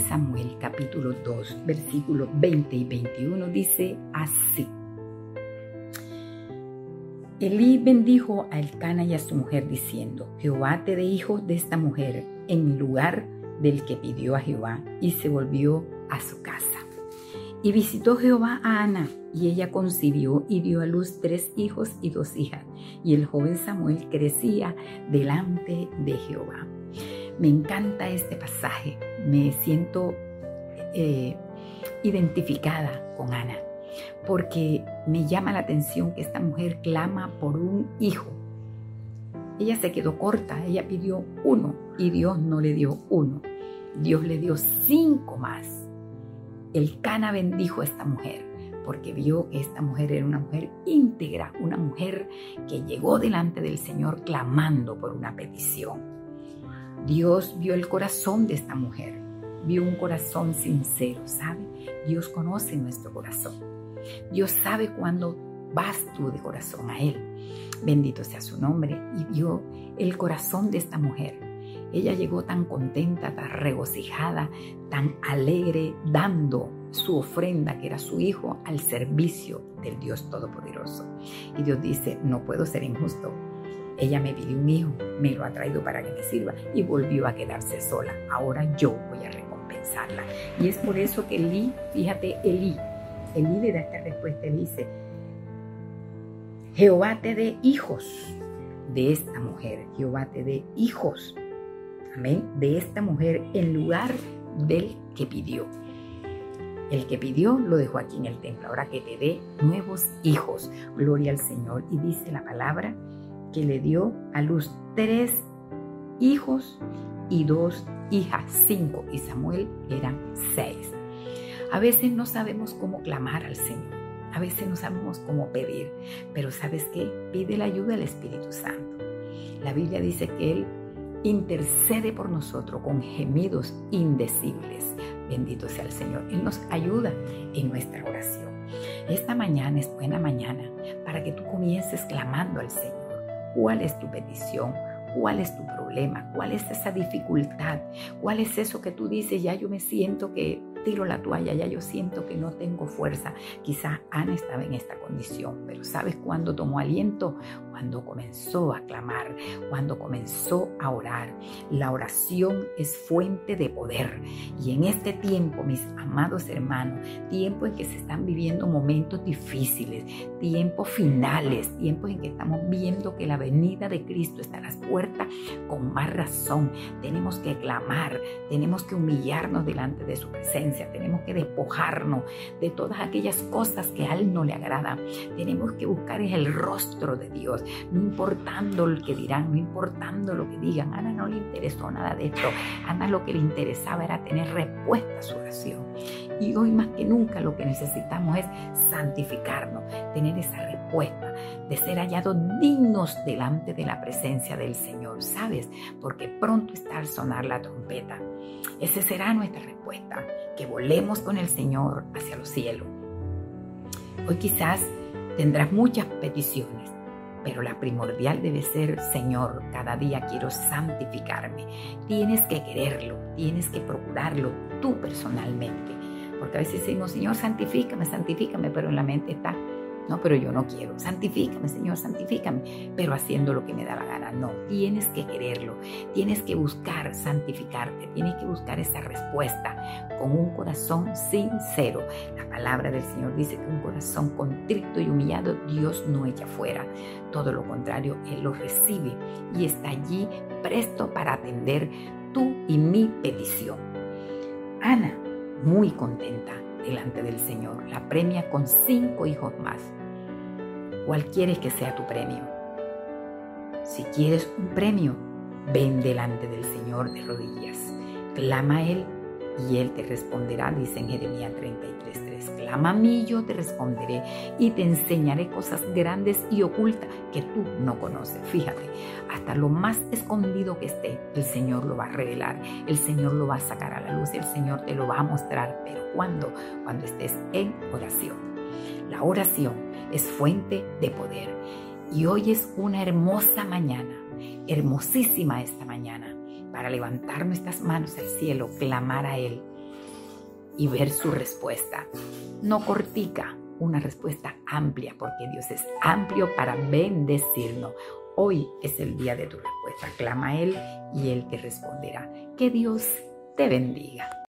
Samuel capítulo 2 versículos 20 y 21 dice así. Elí bendijo a Elcana y a su mujer diciendo, Jehová te dé hijos de esta mujer en lugar del que pidió a Jehová y se volvió a su casa. Y visitó Jehová a Ana y ella concibió y dio a luz tres hijos y dos hijas. Y el joven Samuel crecía delante de Jehová. Me encanta este pasaje, me siento eh, identificada con Ana, porque me llama la atención que esta mujer clama por un hijo. Ella se quedó corta, ella pidió uno y Dios no le dio uno, Dios le dio cinco más. El Cana bendijo a esta mujer porque vio que esta mujer era una mujer íntegra, una mujer que llegó delante del Señor clamando por una petición. Dios vio el corazón de esta mujer, vio un corazón sincero, ¿sabe? Dios conoce nuestro corazón. Dios sabe cuándo vas tú de corazón a Él. Bendito sea su nombre. Y vio el corazón de esta mujer. Ella llegó tan contenta, tan regocijada, tan alegre, dando su ofrenda, que era su hijo, al servicio del Dios Todopoderoso. Y Dios dice, no puedo ser injusto ella me pidió un hijo, me lo ha traído para que me sirva y volvió a quedarse sola. Ahora yo voy a recompensarla. Y es por eso que Elí, fíjate, Elí, Elí le da esta respuesta, él dice, Jehová te dé hijos de esta mujer, Jehová te dé hijos, amén, de esta mujer en lugar del que pidió. El que pidió lo dejó aquí en el templo, ahora que te dé nuevos hijos, gloria al Señor. Y dice la palabra, que le dio a luz tres hijos y dos hijas, cinco, y Samuel eran seis. A veces no sabemos cómo clamar al Señor, a veces no sabemos cómo pedir, pero ¿sabes qué? Pide la ayuda del Espíritu Santo. La Biblia dice que Él intercede por nosotros con gemidos indecibles. Bendito sea el Señor. Él nos ayuda en nuestra oración. Esta mañana es buena mañana para que tú comiences clamando al Señor cuál es tu petición, cuál es tu problema, cuál es esa dificultad, cuál es eso que tú dices, ya yo me siento que tiro la toalla, ya yo siento que no tengo fuerza. Quizá Ana estaba en esta condición, pero ¿sabes cuándo tomó aliento? Cuando comenzó a clamar, cuando comenzó a orar. La oración es fuente de poder. Y en este tiempo, mis amados hermanos, tiempo en que se están viviendo momentos difíciles, tiempos finales, tiempos en que estamos viendo que la venida de Cristo está a las puertas, con más razón tenemos que clamar, tenemos que humillarnos delante de su presencia tenemos que despojarnos de todas aquellas cosas que a Él no le agradan. Tenemos que buscar el rostro de Dios, no importando lo que dirán, no importando lo que digan. Ana no le interesó nada de esto. Ana lo que le interesaba era tener respuesta a su oración. Y hoy más que nunca lo que necesitamos es santificarnos, tener esa respuesta, de ser hallados dignos delante de la presencia del Señor, ¿sabes? Porque pronto está al sonar la trompeta. Esa será nuestra respuesta, que volemos con el Señor hacia los cielos. Hoy quizás tendrás muchas peticiones, pero la primordial debe ser, Señor, cada día quiero santificarme. Tienes que quererlo, tienes que procurarlo tú personalmente. Porque a veces decimos, Señor, santifícame, santifícame, pero en la mente está, no, pero yo no quiero. Santifícame, Señor, santifícame. Pero haciendo lo que me da la gana. No, tienes que quererlo. Tienes que buscar santificarte. Tienes que buscar esa respuesta con un corazón sincero. La palabra del Señor dice que un corazón contrito y humillado Dios no echa fuera. Todo lo contrario, Él lo recibe y está allí presto para atender tu y mi petición. Ana, muy contenta delante del Señor. La premia con cinco hijos más. ¿Cuál quieres que sea tu premio? Si quieres un premio, ven delante del Señor de rodillas. Clama a Él y Él te responderá, dice en Jeremías 33.3. Clama a mí, yo te responderé y te enseñaré cosas grandes y ocultas que tú no conoces. Fíjate, hasta lo más escondido que esté, el Señor lo va a revelar, el Señor lo va a sacar a la luz, el Señor te lo va a mostrar. Pero ¿cuándo? Cuando estés en oración. La oración es fuente de poder. Y hoy es una hermosa mañana, hermosísima esta mañana, para levantar nuestras manos al cielo, clamar a Él y ver su respuesta. No cortica, una respuesta amplia, porque Dios es amplio para bendecirnos. Hoy es el día de tu respuesta. Clama a Él y Él te responderá. Que Dios te bendiga.